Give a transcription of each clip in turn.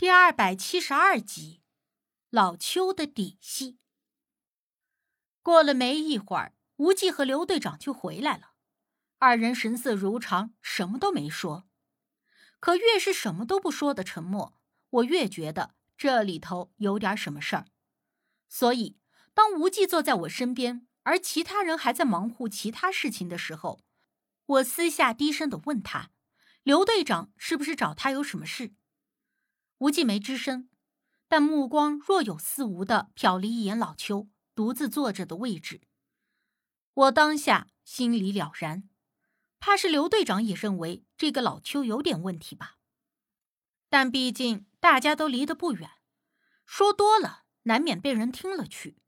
第二百七十二集，老邱的底细。过了没一会儿，吴忌和刘队长就回来了，二人神色如常，什么都没说。可越是什么都不说的沉默，我越觉得这里头有点什么事儿。所以，当吴忌坐在我身边，而其他人还在忙乎其他事情的时候，我私下低声的问他：“刘队长是不是找他有什么事？”无忌没吱声，但目光若有似无的瞟了一眼老邱独自坐着的位置。我当下心里了然，怕是刘队长也认为这个老邱有点问题吧。但毕竟大家都离得不远，说多了难免被人听了去，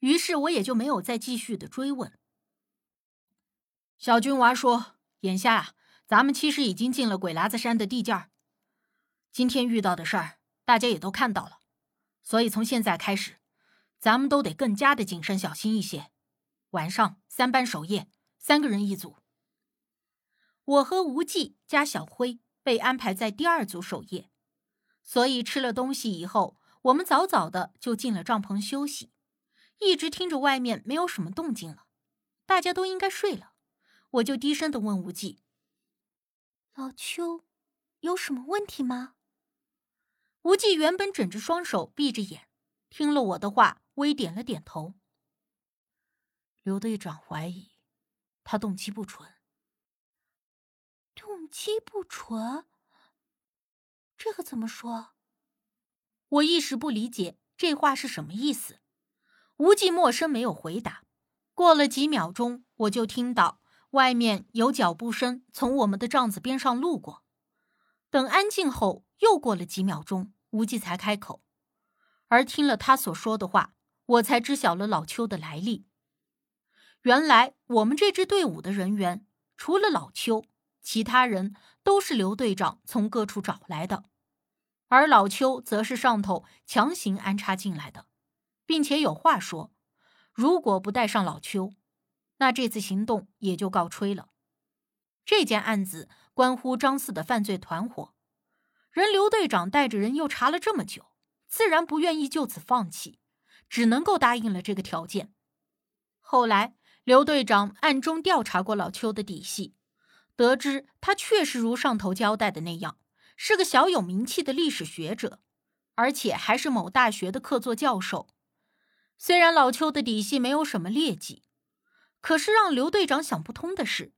于是我也就没有再继续的追问。小军娃说：“眼下啊，咱们其实已经进了鬼喇子山的地界儿。”今天遇到的事儿，大家也都看到了，所以从现在开始，咱们都得更加的谨慎小心一些。晚上三班守夜，三个人一组。我和无忌加小辉被安排在第二组守夜，所以吃了东西以后，我们早早的就进了帐篷休息，一直听着外面没有什么动静了，大家都应该睡了，我就低声的问无忌：“老邱，有什么问题吗？”无忌原本枕着双手，闭着眼，听了我的话，微点了点头。刘队长怀疑他动机不纯。动机不纯？这个怎么说？我一时不理解这话是什么意思。无忌默声没有回答。过了几秒钟，我就听到外面有脚步声从我们的帐子边上路过。等安静后，又过了几秒钟。无忌才开口，而听了他所说的话，我才知晓了老邱的来历。原来我们这支队伍的人员，除了老邱，其他人都是刘队长从各处找来的，而老邱则是上头强行安插进来的，并且有话说：如果不带上老邱，那这次行动也就告吹了。这件案子关乎张四的犯罪团伙。人刘队长带着人又查了这么久，自然不愿意就此放弃，只能够答应了这个条件。后来刘队长暗中调查过老邱的底细，得知他确实如上头交代的那样，是个小有名气的历史学者，而且还是某大学的客座教授。虽然老邱的底细没有什么劣迹，可是让刘队长想不通的是，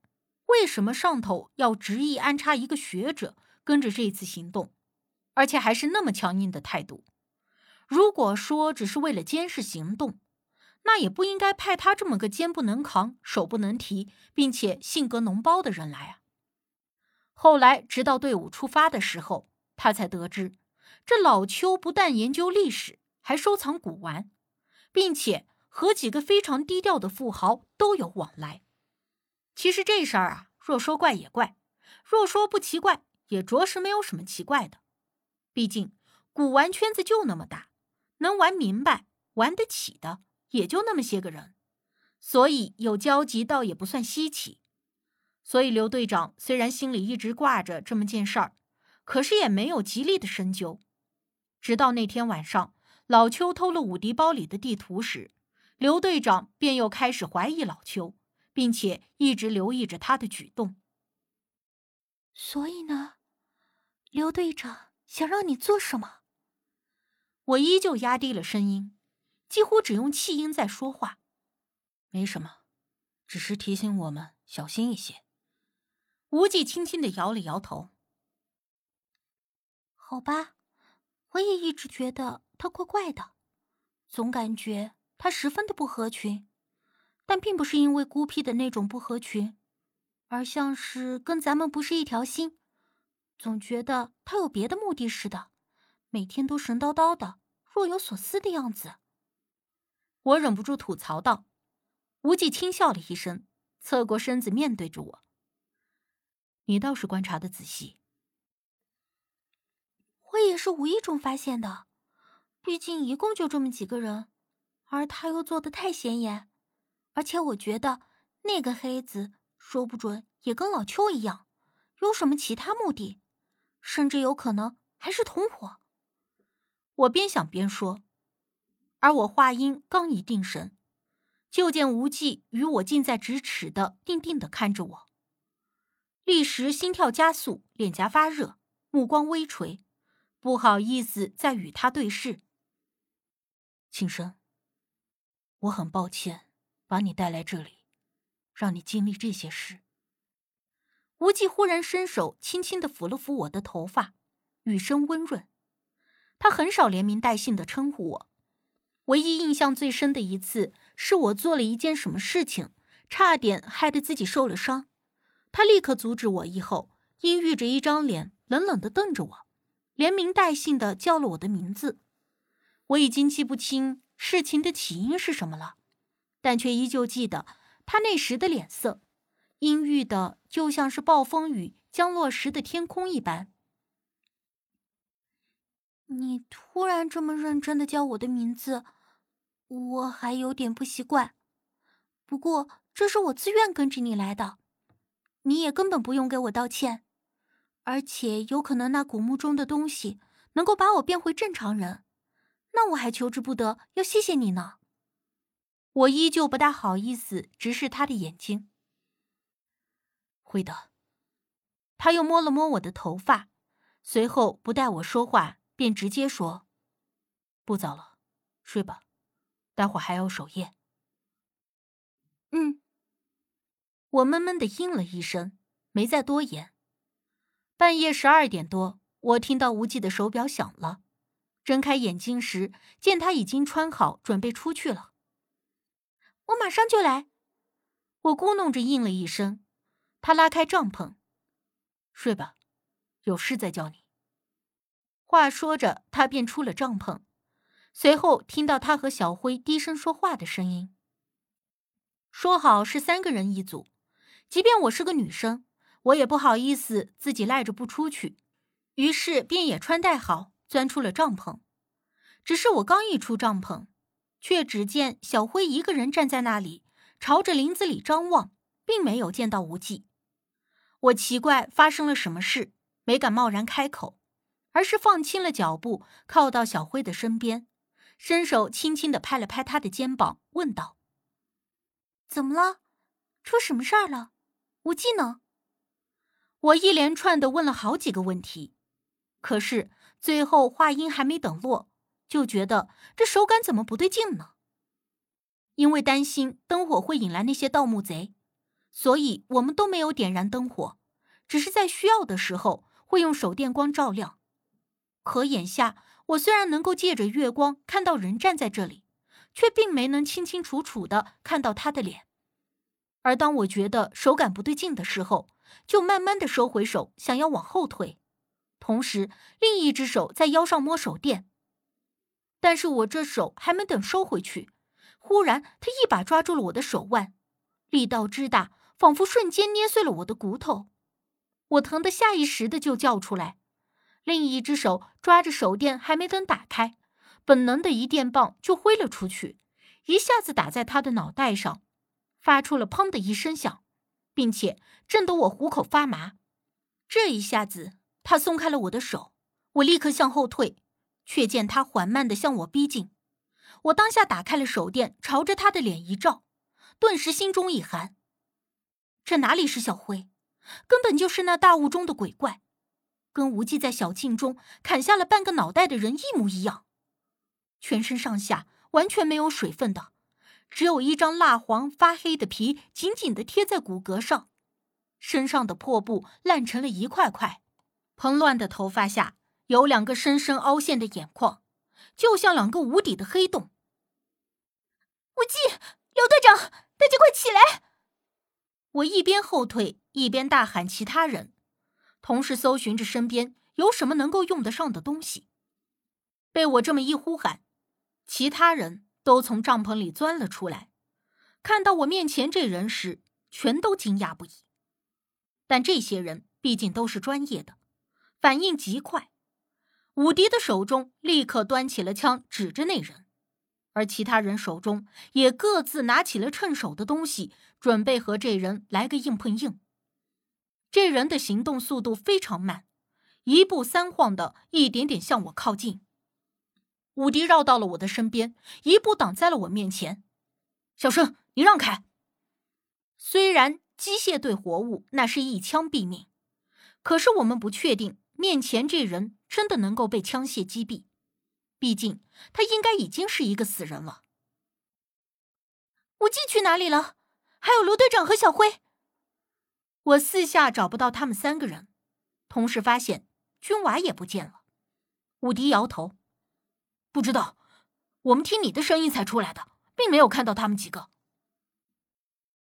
为什么上头要执意安插一个学者？跟着这一次行动，而且还是那么强硬的态度。如果说只是为了监视行动，那也不应该派他这么个肩不能扛、手不能提，并且性格脓包的人来啊。后来，直到队伍出发的时候，他才得知，这老邱不但研究历史，还收藏古玩，并且和几个非常低调的富豪都有往来。其实这事儿啊，若说怪也怪，若说不奇怪。也着实没有什么奇怪的，毕竟古玩圈子就那么大，能玩明白、玩得起的也就那么些个人，所以有交集倒也不算稀奇。所以刘队长虽然心里一直挂着这么件事儿，可是也没有极力的深究。直到那天晚上，老邱偷了武迪包里的地图时，刘队长便又开始怀疑老邱，并且一直留意着他的举动。所以呢？刘队长想让你做什么？我依旧压低了声音，几乎只用气音在说话。没什么，只是提醒我们小心一些。无忌轻轻的摇了摇头。好吧，我也一直觉得他怪怪的，总感觉他十分的不合群，但并不是因为孤僻的那种不合群，而像是跟咱们不是一条心。总觉得他有别的目的似的，每天都神叨叨的，若有所思的样子。我忍不住吐槽道。无忌轻笑了一声，侧过身子面对着我：“你倒是观察的仔细。我也是无意中发现的，毕竟一共就这么几个人，而他又做的太显眼，而且我觉得那个黑子说不准也跟老邱一样，有什么其他目的。”甚至有可能还是同伙。我边想边说，而我话音刚一定神，就见无忌与我近在咫尺的定定的看着我，立时心跳加速，脸颊发热，目光微垂，不好意思再与他对视。庆生，我很抱歉把你带来这里，让你经历这些事。无忌忽然伸手轻轻的抚了抚我的头发，语声温润。他很少连名带姓的称呼我，唯一印象最深的一次，是我做了一件什么事情，差点害得自己受了伤。他立刻阻止我，以后阴郁着一张脸，冷冷的瞪着我，连名带姓的叫了我的名字。我已经记不清事情的起因是什么了，但却依旧记得他那时的脸色。阴郁的，就像是暴风雨降落时的天空一般。你突然这么认真的叫我的名字，我还有点不习惯。不过这是我自愿跟着你来的，你也根本不用给我道歉。而且有可能那古墓中的东西能够把我变回正常人，那我还求之不得要谢谢你呢。我依旧不大好意思直视他的眼睛。会的。他又摸了摸我的头发，随后不待我说话，便直接说：“不早了，睡吧，待会儿还要守夜。”嗯。我闷闷的应了一声，没再多言。半夜十二点多，我听到无忌的手表响了，睁开眼睛时，见他已经穿好，准备出去了。我马上就来。我咕哝着应了一声。他拉开帐篷，睡吧，有事再叫你。话说着，他便出了帐篷，随后听到他和小辉低声说话的声音。说好是三个人一组，即便我是个女生，我也不好意思自己赖着不出去，于是便也穿戴好，钻出了帐篷。只是我刚一出帐篷，却只见小辉一个人站在那里，朝着林子里张望，并没有见到无忌。我奇怪发生了什么事，没敢贸然开口，而是放轻了脚步，靠到小辉的身边，伸手轻轻的拍了拍他的肩膀，问道：“怎么了？出什么事儿了？无忌呢？”我一连串的问了好几个问题，可是最后话音还没等落，就觉得这手感怎么不对劲呢？因为担心灯火会引来那些盗墓贼。所以我们都没有点燃灯火，只是在需要的时候会用手电光照亮。可眼下，我虽然能够借着月光看到人站在这里，却并没能清清楚楚的看到他的脸。而当我觉得手感不对劲的时候，就慢慢的收回手，想要往后退，同时另一只手在腰上摸手电。但是我这手还没等收回去，忽然他一把抓住了我的手腕，力道之大。仿佛瞬间捏碎了我的骨头，我疼得下意识的就叫出来，另一只手抓着手电，还没等打开，本能的一电棒就挥了出去，一下子打在他的脑袋上，发出了“砰”的一声响，并且震得我虎口发麻。这一下子，他松开了我的手，我立刻向后退，却见他缓慢的向我逼近。我当下打开了手电，朝着他的脸一照，顿时心中一寒。这哪里是小辉，根本就是那大雾中的鬼怪，跟无忌在小径中砍下了半个脑袋的人一模一样，全身上下完全没有水分的，只有一张蜡黄发黑的皮紧紧的贴在骨骼上，身上的破布烂成了一块块，蓬乱的头发下有两个深深凹陷的眼眶，就像两个无底的黑洞。无忌，刘队长，大家快起来！我一边后退，一边大喊其他人，同时搜寻着身边有什么能够用得上的东西。被我这么一呼喊，其他人都从帐篷里钻了出来，看到我面前这人时，全都惊讶不已。但这些人毕竟都是专业的，反应极快。武迪的手中立刻端起了枪，指着那人。而其他人手中也各自拿起了趁手的东西，准备和这人来个硬碰硬。这人的行动速度非常慢，一步三晃的，一点点向我靠近。武迪绕到了我的身边，一步挡在了我面前。小生，你让开。虽然机械对活物那是一枪毙命，可是我们不确定面前这人真的能够被枪械击毙。毕竟他应该已经是一个死人了。武季去哪里了？还有卢队长和小辉。我四下找不到他们三个人，同时发现军娃也不见了。武迪摇头，不知道。我们听你的声音才出来的，并没有看到他们几个。